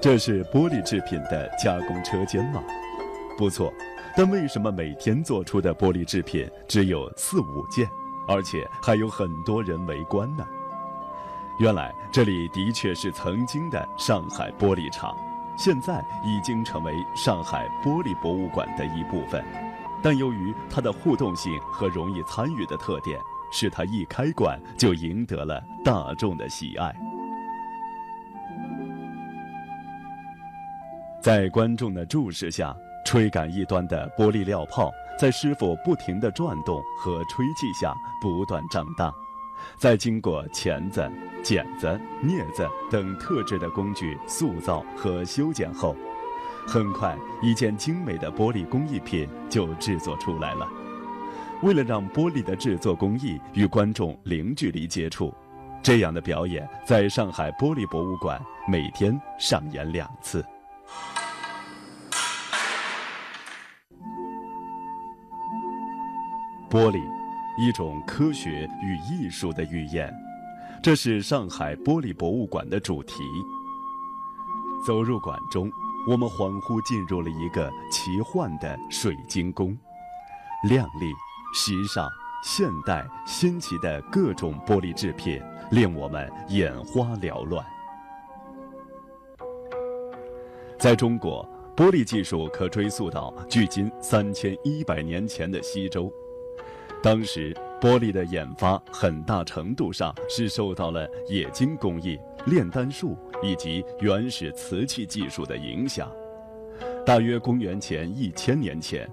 这是玻璃制品的加工车间吗？不错，但为什么每天做出的玻璃制品只有四五件，而且还有很多人围观呢？原来这里的确是曾经的上海玻璃厂，现在已经成为上海玻璃博物馆的一部分。但由于它的互动性和容易参与的特点，使它一开馆就赢得了大众的喜爱。在观众的注视下，吹杆一端的玻璃料泡在师傅不停的转动和吹气下不断胀大。在经过钳子、剪子、镊子等特制的工具塑造和修剪后，很快一件精美的玻璃工艺品就制作出来了。为了让玻璃的制作工艺与观众零距离接触，这样的表演在上海玻璃博物馆每天上演两次。玻璃。一种科学与艺术的语言，这是上海玻璃博物馆的主题。走入馆中，我们恍惚进入了一个奇幻的水晶宫，亮丽、时尚、现代、新奇的各种玻璃制品令我们眼花缭乱。在中国，玻璃技术可追溯到距今三千一百年前的西周。当时，玻璃的研发很大程度上是受到了冶金工艺、炼丹术以及原始瓷器技术的影响。大约公元前一千年前，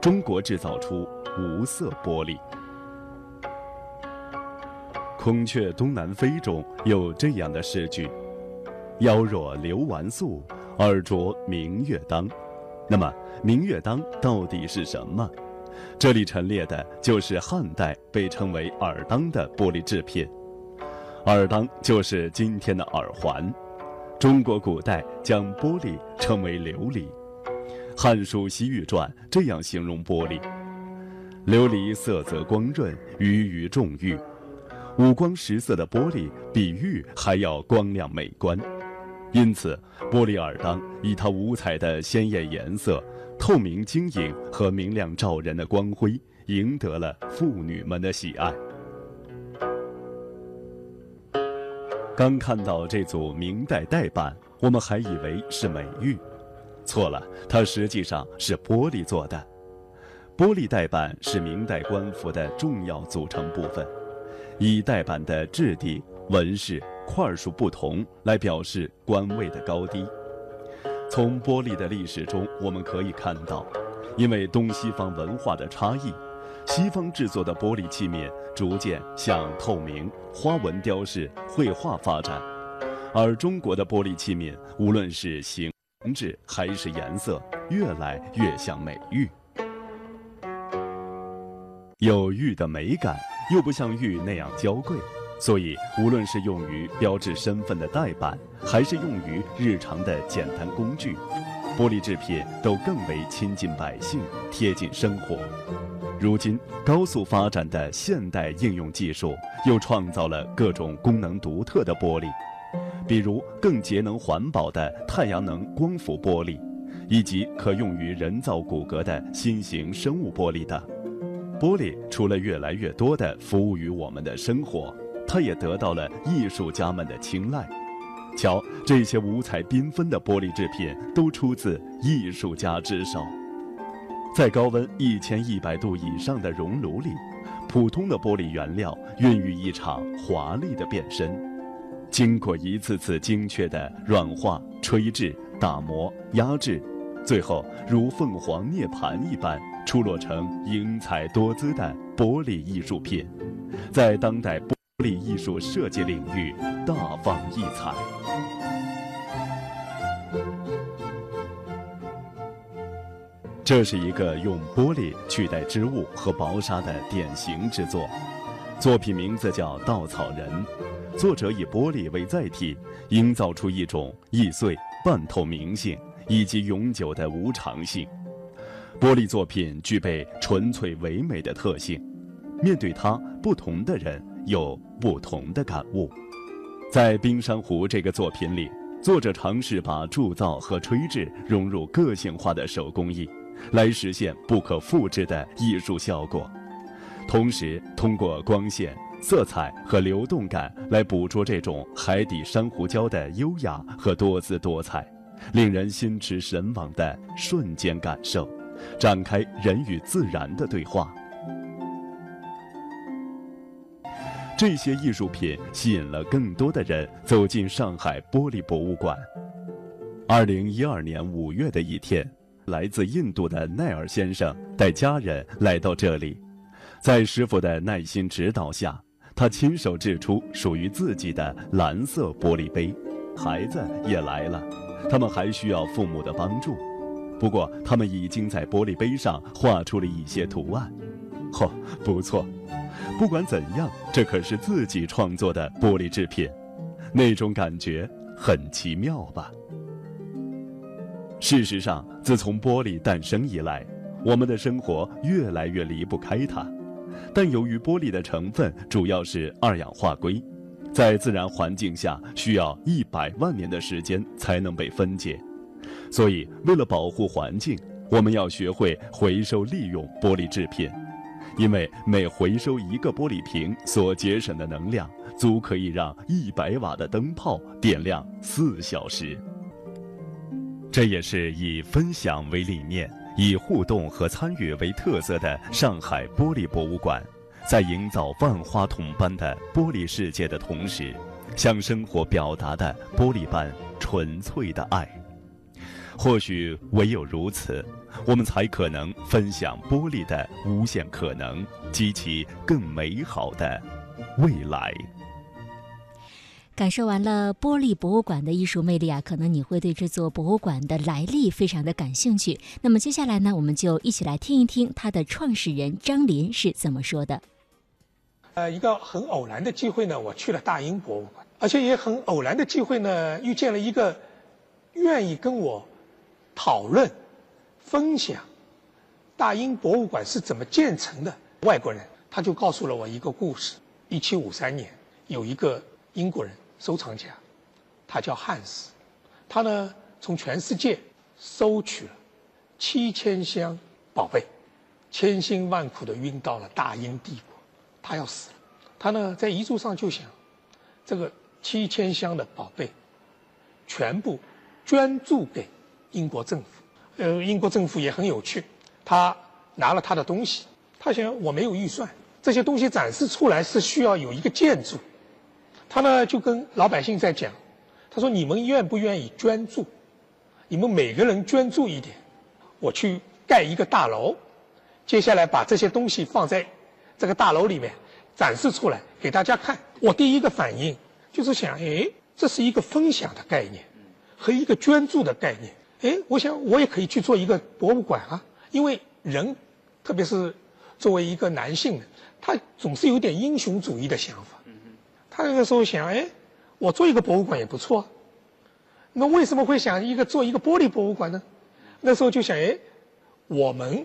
中国制造出无色玻璃。《孔雀东南飞》中有这样的诗句：“腰若流纨素，耳着明月当。”那么，明月当到底是什么？这里陈列的就是汉代被称为耳当的玻璃制品，耳当就是今天的耳环。中国古代将玻璃称为琉璃，《汉书·西域传》这样形容玻璃：琉璃色泽光润，鱼鱼重玉。五光十色的玻璃比玉还要光亮美观，因此玻璃耳当以它五彩的鲜艳颜色。透明晶莹和明亮照人的光辉，赢得了妇女们的喜爱。刚看到这组明代代板，我们还以为是美玉，错了，它实际上是玻璃做的。玻璃代板是明代官服的重要组成部分，以代板的质地、纹饰、块数不同来表示官位的高低。从玻璃的历史中，我们可以看到，因为东西方文化的差异，西方制作的玻璃器皿逐渐向透明、花纹雕饰、绘画发展，而中国的玻璃器皿，无论是形制还是颜色，越来越像美玉，有玉的美感，又不像玉那样娇贵。所以，无论是用于标志身份的代板，还是用于日常的简单工具，玻璃制品都更为亲近百姓、贴近生活。如今，高速发展的现代应用技术又创造了各种功能独特的玻璃，比如更节能环保的太阳能光伏玻璃，以及可用于人造骨骼的新型生物玻璃等。玻璃除了越来越多地服务于我们的生活。它也得到了艺术家们的青睐。瞧，这些五彩缤纷的玻璃制品都出自艺术家之手。在高温一千一百度以上的熔炉里，普通的玻璃原料孕育一场华丽的变身，经过一次次精确的软化、吹制、打磨、压制，最后如凤凰涅槃一般出落成英彩多姿的玻璃艺术品，在当代玻。玻璃艺术设计领域大放异彩。这是一个用玻璃取代织物和薄纱的典型之作，作品名字叫《稻草人》，作者以玻璃为载体，营造出一种易碎、半透明性以及永久的无常性。玻璃作品具备纯粹唯美的特性，面对它，不同的人。有不同的感悟，在《冰山湖》这个作品里，作者尝试把铸造和吹制融入个性化的手工艺，来实现不可复制的艺术效果。同时，通过光线、色彩和流动感来捕捉这种海底珊瑚礁的优雅和多姿多彩，令人心驰神往的瞬间感受，展开人与自然的对话。这些艺术品吸引了更多的人走进上海玻璃博物馆。二零一二年五月的一天，来自印度的奈尔先生带家人来到这里，在师傅的耐心指导下，他亲手制出属于自己的蓝色玻璃杯。孩子也来了，他们还需要父母的帮助，不过他们已经在玻璃杯上画出了一些图案。嚯，不错。不管怎样，这可是自己创作的玻璃制品，那种感觉很奇妙吧？事实上，自从玻璃诞生以来，我们的生活越来越离不开它。但由于玻璃的成分主要是二氧化硅，在自然环境下需要一百万年的时间才能被分解，所以为了保护环境，我们要学会回收利用玻璃制品。因为每回收一个玻璃瓶所节省的能量，足可以让一百瓦的灯泡点亮四小时。这也是以分享为理念、以互动和参与为特色的上海玻璃博物馆，在营造万花筒般的玻璃世界的同时，向生活表达的玻璃般纯粹的爱。或许唯有如此。我们才可能分享玻璃的无限可能，激起更美好的未来。感受完了玻璃博物馆的艺术魅力啊，可能你会对这座博物馆的来历非常的感兴趣。那么接下来呢，我们就一起来听一听它的创始人张林是怎么说的。呃，一个很偶然的机会呢，我去了大英博物馆，而且也很偶然的机会呢，遇见了一个愿意跟我讨论。分享大英博物馆是怎么建成的？外国人他就告诉了我一个故事：一七五三年，有一个英国人收藏家，他叫汉斯，他呢从全世界收取了七千箱宝贝，千辛万苦的运到了大英帝国，他要死了。他呢在遗嘱上就想，这个七千箱的宝贝，全部捐助给英国政府。呃，英国政府也很有趣，他拿了他的东西，他想我没有预算，这些东西展示出来是需要有一个建筑，他呢就跟老百姓在讲，他说你们愿不愿意捐助？你们每个人捐助一点，我去盖一个大楼，接下来把这些东西放在这个大楼里面展示出来给大家看。我第一个反应就是想，哎，这是一个分享的概念，和一个捐助的概念。哎，我想我也可以去做一个博物馆啊，因为人，特别是作为一个男性的，他总是有点英雄主义的想法。他那个时候想，哎，我做一个博物馆也不错。那为什么会想一个做一个玻璃博物馆呢？那时候就想，哎，我们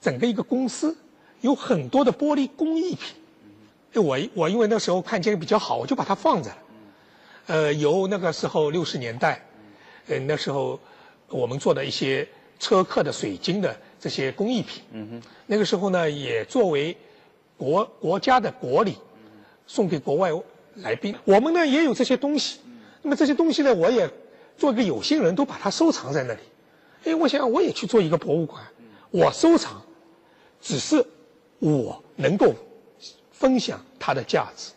整个一个公司有很多的玻璃工艺品。哎，我我因为那时候看见比较好，我就把它放着了。呃，由那个时候六十年代，呃那时候。我们做的一些车刻的水晶的这些工艺品，嗯哼，那个时候呢，也作为国国家的国礼，送给国外来宾。我们呢也有这些东西，那么这些东西呢，我也做一个有心人，都把它收藏在那里。哎，我想我也去做一个博物馆，我收藏，只是我能够分享它的价值。